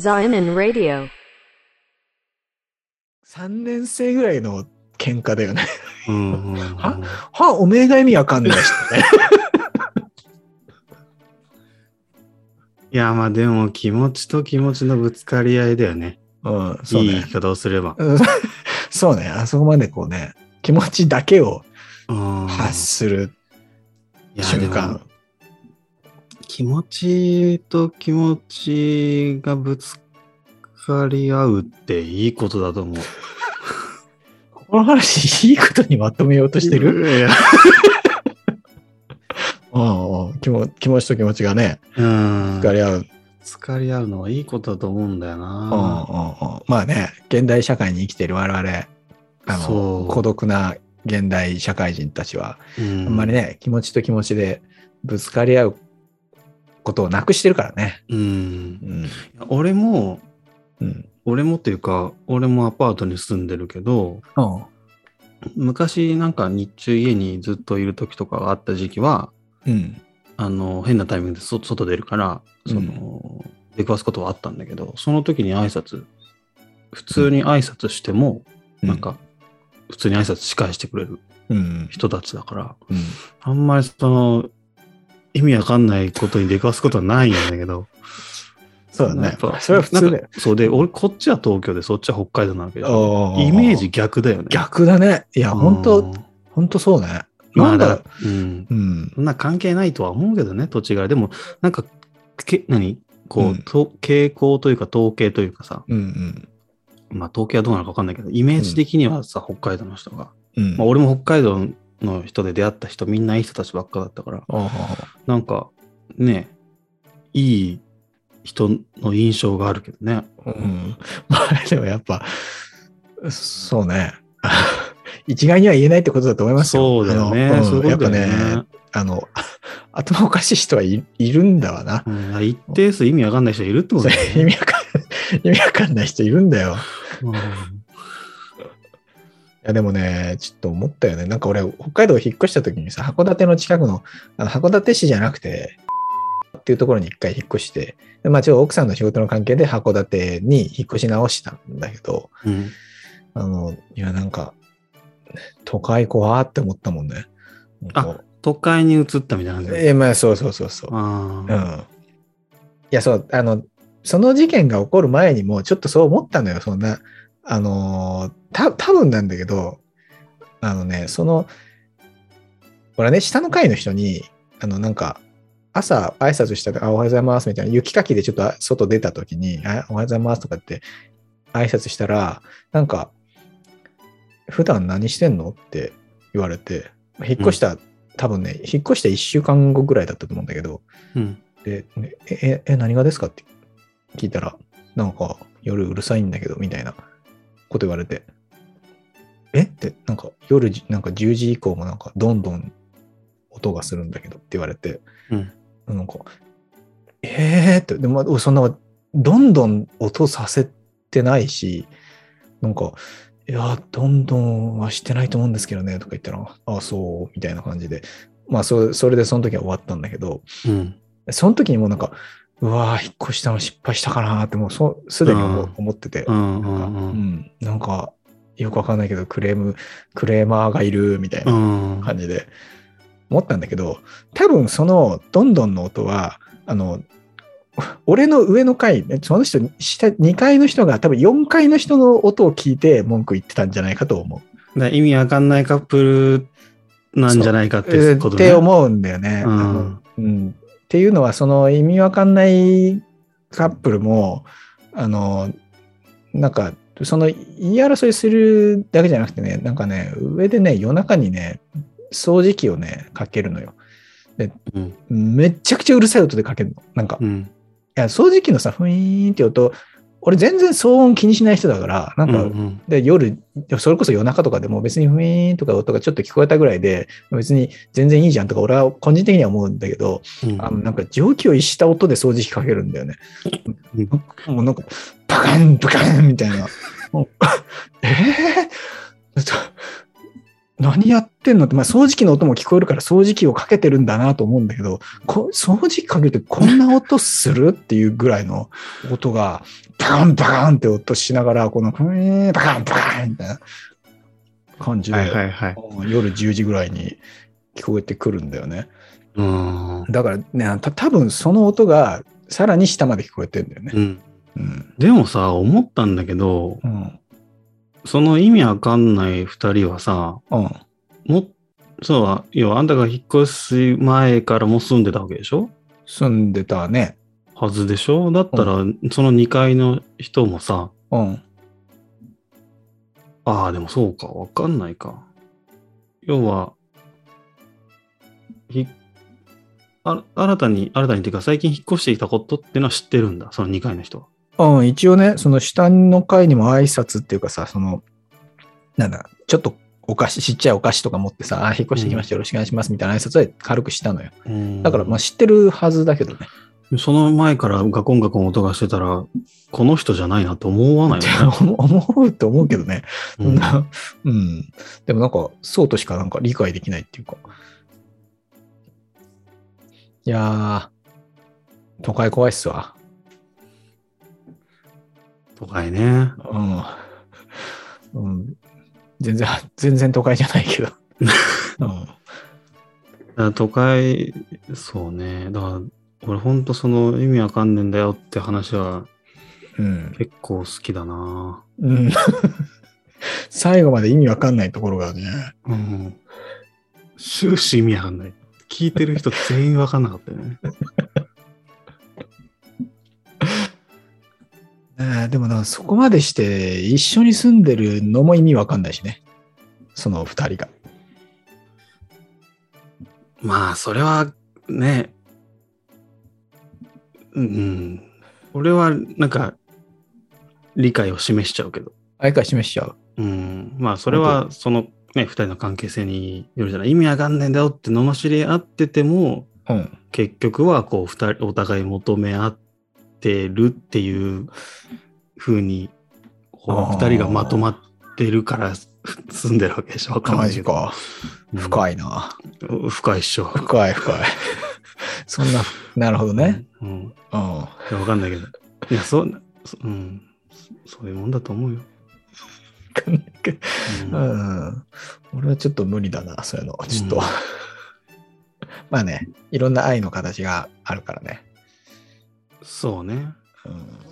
Zion Radio. 3年生ぐらいの喧嘩だよね。は？は、おめえが意味わかんないしね。いや、まあでも気持ちと気持ちのぶつかり合いだよね。うん、そうねいい言い。方をすれば。うん そうね、あそこまでこうね、気持ちだけをうん発する瞬間。気持ちと気持ちがぶつかり合うっていいことだと思う。この話、いいことにまとめようとしてる？気も気持ちと気持ちがね、うん。ぶつかり合う。うんぶつかり合うのはいいことだと思うんだようんな。うんまあね、現代社会に生きている我々、あその、う孤独な現代社会人たちは、うんあんまりね、気持ちと気持ちでぶつかり合うことをなくしてるからね。うん。うん。俺も、うん。俺もっていうか、俺もアパートに住んでるけど、うん。昔なんか日中家にずっといる時とかがあった時期は、うん。あの、変なタイミングでそ外出るから、その、出くわすことはあったんだけど、その時に挨拶、普通に挨拶しても、なんか、普通に挨拶し返してくれるうん。人たちだから、うん。あんまりその、意味わかんないことに出くわすことはないんだけど、そうだね。それは普通だよそうで、俺、こっちは東京で、そっちは北海道なわけで、あーイメージ逆だよね。逆だね。いや、本当本当そうね。まあだうん。う。うん。そんな関係ないとは思うけどね、土地柄。でも、なんか、け何？こう、うんと傾向というか統計というかさ、うんまあ統計はどうなのか分かんないけど、イメージ的にはさ、北海道の人が、うん。うん。まあ俺も北海道の人で出会った人、みんないい人たちばっかだったから、なんか、ね、いい人の印象があるけどね。うん。まあ、でもやっぱ、そうね。一概には言えないってことだと思いますよ。そうだよね。ういうやっぱことだよね。ね、あの、頭おかしい人はいいるんだわな。うん一定数意味わかんない人いるってことだよ意ね。味わかん意味わかんない人いるんだよ。うんいやでもね、ちょっと思ったよね。なんか俺、北海道引っ越した時にさ、函館の近くの、あの函館市じゃなくて、っていうところに一回引っ越して、でまあちょっと奥さんの仕事の関係で函館に引っ越し直したんだけど、うんあの、いやなんか、都会怖って思ったもんね。なんか都会に移ったみたいな感じえまあそうそうそうそう。ああ。うん。いや、そう、あの、その事件が起こる前にも、ちょっとそう思ったのよ、そんな、あのー、た、多分なんだけど、あのね、その、ほらね、下の階の人に、あの、なんか、朝挨拶したら、あ、おはようございます、みたいな、雪かきでちょっと外出た時に、あ、おはようございますとかって挨拶したら、なんか、普段何してんのって言われて、引っ越した、多分ね、引っ越して1週間後ぐらいだったと思うんだけど、うん。で、え、え何がですかって聞いたら、なんか夜うるさいんだけど、みたいなこと言われて、え？って、なんか夜じなんか10時以降もなんかどんどん音がするんだけどって言われて、うん。なんか、えーって、でも、そんな、どんどん音させてないし、なんか、いや、どんどんはしてないと思うんですけどね、とか言ったら、あ、そう、みたいな感じで、まあ、そそれでその時は終わったんだけど、うん。その時にもうなんか、うわー引っ越したの失敗したかなーって、もうそすでに思ってて、なんか、よくわかんないけど、クレーム、クレーマーがいるみたいなうん。感じで思ったんだけど、多分そのどんどんの音は、あの、俺の上の階、その人、下、2階の人が多分4階の人の音を聞いて文句言ってたんじゃないかと思う。意味わかんないカップルなんじゃないかってえーことね。って思うんだよね。うんっていうのは、その意味わかんないカップルも、あの、なんか、その言い争いするだけじゃなくてね、なんかね、上でね、夜中にね、掃除機をね、かけるのよ。うん。めっちゃくちゃうるさい音でかけるの。なんか、いうん。や掃除機のさ、ふいーんって音、俺全然騒音気にしない人だから、なんか、うんで夜、それこそ夜中とかでも別にふいーんとか音がちょっと聞こえたぐらいで、別に全然いいじゃんとか俺は個人的には思うんだけど、うんあのなんか蒸気を逸した音で掃除機かけるんだよね。うんもうなんか、パカン、パカンみたいな。えー、何やってんのって、まあ、掃除機の音も聞こえるから掃除機をかけてるんだなと思うんだけど、こ掃除機かけてこんな音するっていうぐらいの 音が、バカンバカンって音しながら、この、ふーんバカンバカンみたいな感じで、はいはいはい。うん夜10時ぐらいに聞こえてくるんだよね。うん。だからね、た多分その音がさらに下まで聞こえてんだよね。うん。うん。でもさ、思ったんだけど、うん。その意味わかんない二人はさ、うん。も、そうは、要はあんたが引っ越す前からもう住んでたわけでしょ？住んでたね。はずでしょ？だったら、その2階の人もさ、うん。ああ、でもそうか、わかんないか。要は、ひ、あ新たに、新たにっていうか最近引っ越してきたことっていうのは知ってるんだ、その2階の人は。うん、一応ね、その下の階にも挨拶っていうかさ、その、なんだ、ちょっとお菓子、ちっちゃいお菓子とか持ってさ、あ、引っ越してきました、よろしくお願いしますみたいな挨拶は軽くしたのよ。だから、まあ知ってるはずだけどね。その前からガコンガコン音がしてたら、この人じゃないなと思わないよね。思 思うと思うけどね。うそんな、うん。でもなんか、そうとしかなんか理解できないっていうか。いやー、都会怖いっすわ。都会ね。うん。うん、全然、全然都会じゃないけど。うん。都会、そうね。だから、俺ほんとその意味わかんねえんだよって話はうん。結構好きだなうん、最後まで意味わかんないところがね。うん。終始意味わかんない。聞いてる人全員わかんなかったよね。えーでもな、そこまでして一緒に住んでるのも意味わかんないしね。その二人が。まあ、それはね、うん。俺はなんか、理解を示しちゃうけど。相変示しちゃう。うん。まあ、それはそのね、二人の関係性によるじゃない。意味わかんねえんだよって罵り合ってても、うん。結局はこう二人お互い求め合ってるっていう風にこあーう二人がまとまってるから 住んでるわけでしょわかんないけどマジか。深いな。うん深いっしょ。深い深い。そんな、なるほどね。うん。うん。わかんないけど。いや、そう、そうん。そそういうもんだと思うよ。う んうん。俺はちょっと無理だな、そういうの。ちょっと。うんまあね、いろんな愛の形があるからね。そうね。うん